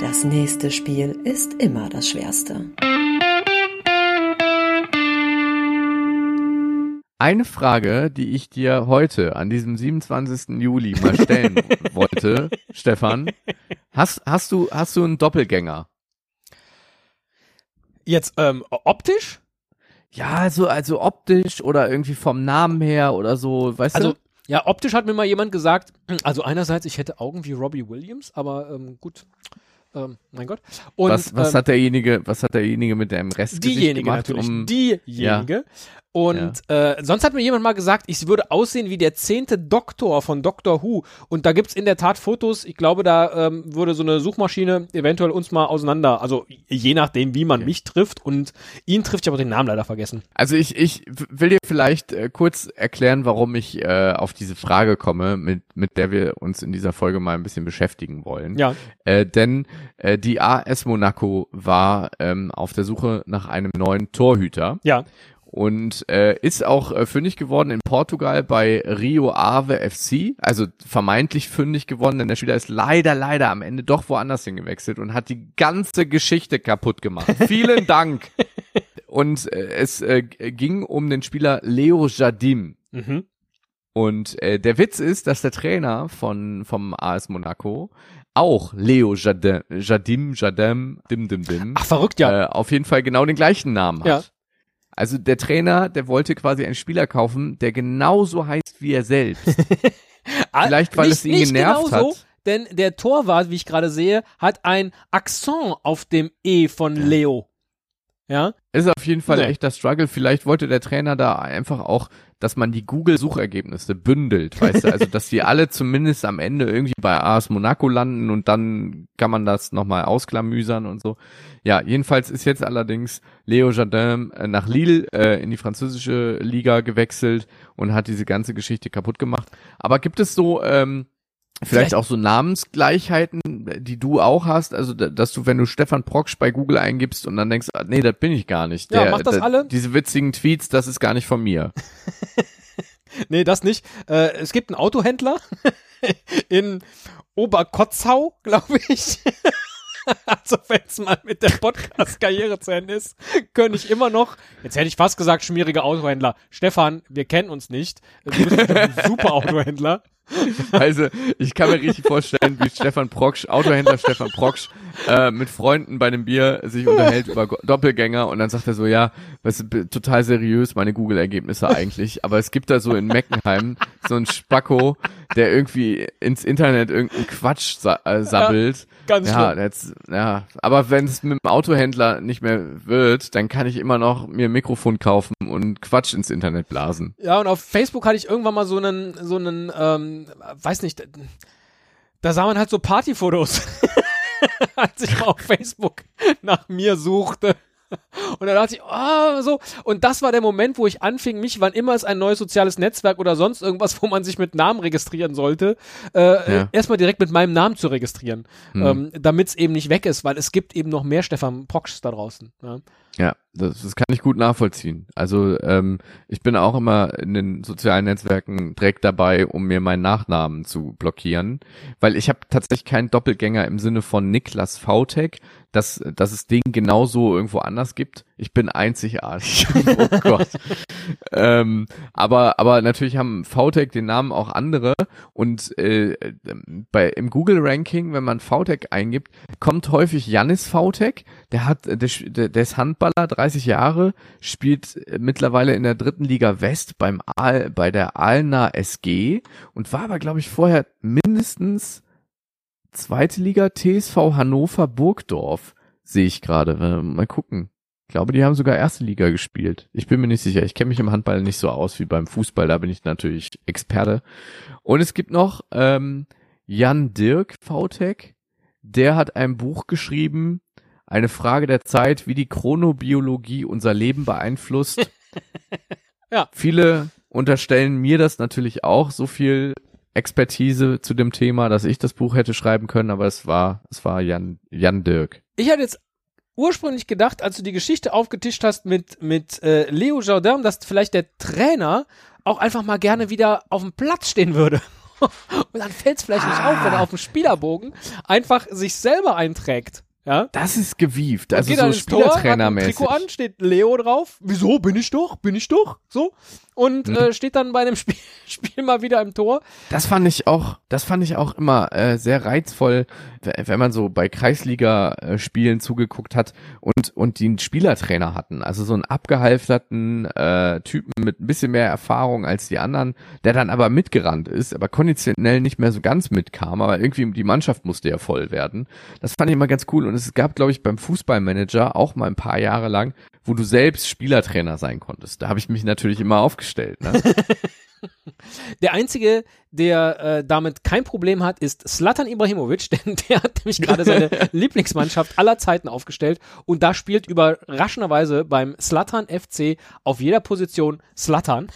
Das nächste Spiel ist immer das schwerste. Eine Frage, die ich dir heute an diesem 27. Juli mal stellen wollte, Stefan. Hast, hast du, hast du einen Doppelgänger? Jetzt ähm, optisch? Ja, so also optisch oder irgendwie vom Namen her oder so, weißt Also du? ja, optisch hat mir mal jemand gesagt, also einerseits, ich hätte Augen wie Robbie Williams, aber ähm, gut, ähm, mein Gott. Und was, was ähm, hat derjenige, was hat derjenige mit dem Rest diejenige gemacht, natürlich, um diejenige. Und äh, sonst hat mir jemand mal gesagt, ich würde aussehen wie der zehnte Doktor von Doctor Who. Und da gibt's in der Tat Fotos. Ich glaube, da ähm, würde so eine Suchmaschine eventuell uns mal auseinander. Also je nachdem, wie man mich trifft. Und ihn trifft, ich habe den Namen leider vergessen. Also ich, ich will dir vielleicht äh, kurz erklären, warum ich äh, auf diese Frage komme, mit, mit der wir uns in dieser Folge mal ein bisschen beschäftigen wollen. Ja. Äh, denn äh, die AS Monaco war ähm, auf der Suche nach einem neuen Torhüter Ja. Und äh, ist auch äh, fündig geworden in Portugal bei Rio Ave FC, also vermeintlich fündig geworden, denn der Spieler ist leider, leider am Ende doch woanders hingewechselt und hat die ganze Geschichte kaputt gemacht. Vielen Dank. Und äh, es äh, g- ging um den Spieler Leo Jardim. Mhm. Und äh, der Witz ist, dass der Trainer von vom AS Monaco auch Leo Jardim, Jardim, Jardim, Dim Dim Dim, Ach, verrückt, ja. äh, auf jeden Fall genau den gleichen Namen hat. Ja. Also der Trainer, der wollte quasi einen Spieler kaufen, der genauso heißt wie er selbst. Ah, vielleicht, weil nicht, es ihn nicht genervt genau hat. So, denn der Torwart, wie ich gerade sehe, hat ein Akzent auf dem E von Leo. Ja. Ist auf jeden Fall Nee. echter Struggle. Vielleicht wollte der Trainer da einfach auch, dass man die Google-Suchergebnisse bündelt, weißt du, also dass die alle zumindest am Ende irgendwie bei AS Monaco landen und dann kann man das nochmal ausklamüsern und so. Ja, jedenfalls ist jetzt allerdings Leo Jardin äh, nach Lille äh, in die französische Liga gewechselt und hat diese ganze Geschichte kaputt gemacht. Aber gibt es so ähm, Vielleicht Vielleicht- auch so Namensgleichheiten, die du auch hast, also da- dass du, wenn du Stefan Proksch bei Google eingibst und dann denkst, ah, nee, das bin ich gar nicht. Ja, macht das alle? Diese witzigen Tweets, das ist gar nicht von mir. Nee, das nicht. Äh, es gibt einen Autohändler in Oberkotzau, glaube ich. also wenn es mal mit der Podcast-Karriere zu Ende ist, könnte ich immer noch, jetzt hätte ich fast gesagt, schmierige Autohändler. Stefan, wir kennen uns nicht. Du bist ein super Autohändler. Also ich kann mir richtig vorstellen, wie Stefan Proksch, Autohändler Stefan Proksch, äh, mit Freunden bei einem Bier sich unterhält über Doppelgänger und dann sagt er so, ja, b- total seriös meine Google-Ergebnisse eigentlich, aber es gibt da so in Meckenheim so einen Spacko, der irgendwie ins Internet irgendeinen Quatsch sa äh, sabbelt. ganz ja, jetzt, ja, aber wenn es mit dem Autohändler nicht mehr wird, dann kann ich immer noch mir ein Mikrofon kaufen und Quatsch ins Internet blasen. Ja, und auf Facebook hatte ich irgendwann mal so einen, so einen, ähm, weiß nicht, da sah man halt so Partyfotos, als ich mal auf Facebook nach mir suchte. Und da dachte ich, oh, so. Und das war der Moment, wo ich anfing, mich, wann immer es ein neues soziales Netzwerk oder sonst irgendwas, wo man sich mit Namen registrieren sollte, äh, Ja. erstmal direkt mit meinem Namen zu registrieren. Hm. Ähm, Damit es eben nicht weg ist, weil es gibt eben noch mehr Stefan Prokschs da draußen. Ja. Ja, das, das kann ich gut nachvollziehen. Also ähm, ich bin auch immer in den sozialen Netzwerken direkt dabei, um mir meinen Nachnamen zu blockieren, weil ich habe tatsächlich keinen Doppelgänger im Sinne von Niklas VTech, dass, dass es den genauso irgendwo anders gibt. Ich bin einzigartig. oh Gott. ähm, aber, aber natürlich haben VTech den Namen auch andere und äh, bei, im Google-Ranking, wenn man VTech eingibt, kommt häufig Janis VTech, der hat, der, der, der ist Handballer, 30 Jahre, spielt mittlerweile in der dritten Liga West beim Aal, bei der Aalner SG und war aber, glaube ich, vorher mindestens zweite Liga TSV Hannover Burgdorf, sehe ich gerade. Mal gucken. Ich glaube, die haben sogar erste Liga gespielt. Ich bin mir nicht sicher. Ich kenne mich im Handball nicht so aus wie beim Fußball. Da bin ich natürlich Experte. Und es gibt noch ähm, Jan Dirk VTech. Der hat ein Buch geschrieben, eine Frage der Zeit, wie die Chronobiologie unser Leben beeinflusst. Ja. Viele unterstellen mir das natürlich auch, so viel Expertise zu dem Thema, dass ich das Buch hätte schreiben können, aber es war, es war Jan, Jan Dirk. Ich hatte jetzt ursprünglich gedacht, als du die Geschichte aufgetischt hast mit, mit äh, Leo Jardin, dass vielleicht der Trainer auch einfach mal gerne wieder auf dem Platz stehen würde Und dann fällt es vielleicht nicht auf, wenn er auf dem Spielerbogen einfach sich selber einträgt. Ja? Das ist gewieft, also so ins Tor, Spielertrainermäßig. Trikot an, steht Leo drauf. Wieso? Bin ich doch? Bin ich doch? So. Und Mhm. äh, steht dann bei einem Spiel, Spiel mal wieder im Tor. Das fand ich auch, das fand ich auch immer äh, sehr reizvoll, wenn man so bei Kreisliga-Spielen zugeguckt hat und und die einen Spielertrainer hatten, also so einen abgehalfterten äh, Typen mit ein bisschen mehr Erfahrung als die anderen, der dann aber mitgerannt ist, aber konditionell nicht mehr so ganz mitkam, aber irgendwie die Mannschaft musste ja voll werden. Das fand ich immer ganz cool und es gab, glaube ich, beim Fußballmanager auch mal ein paar Jahre lang, wo du selbst Spielertrainer sein konntest. Da habe ich mich natürlich immer aufgestellt. Ne? Der einzige, der äh, damit kein Problem hat, ist Slatan Ibrahimovic, denn der hat nämlich gerade seine Lieblingsmannschaft aller Zeiten aufgestellt und da spielt überraschenderweise beim Slatan FC auf jeder Position Slatan.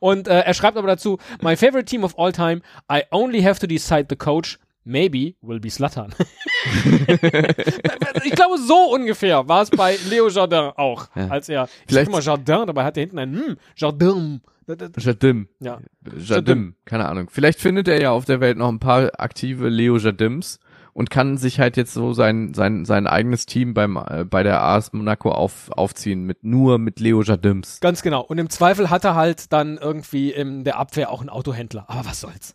und äh, er schreibt aber dazu, my favorite team of all time, I only have to decide the coach, maybe will be Slatan. ich glaube, so ungefähr war es bei Leo Jardin auch, Ja. als er, ich sag Vielleicht- immer Jardin, dabei hat er hinten ein hm, Jardin. Jadim. Ja. Jadim, keine Ahnung. Vielleicht findet er ja auf der Welt noch ein paar aktive Leo Jadims und kann sich halt jetzt so sein sein sein eigenes Team beim äh, bei der AS Monaco auf, aufziehen mit nur mit Leo Jadims. Ganz genau. Und im Zweifel hat er halt dann irgendwie in der Abwehr auch einen Autohändler. Aber was soll's.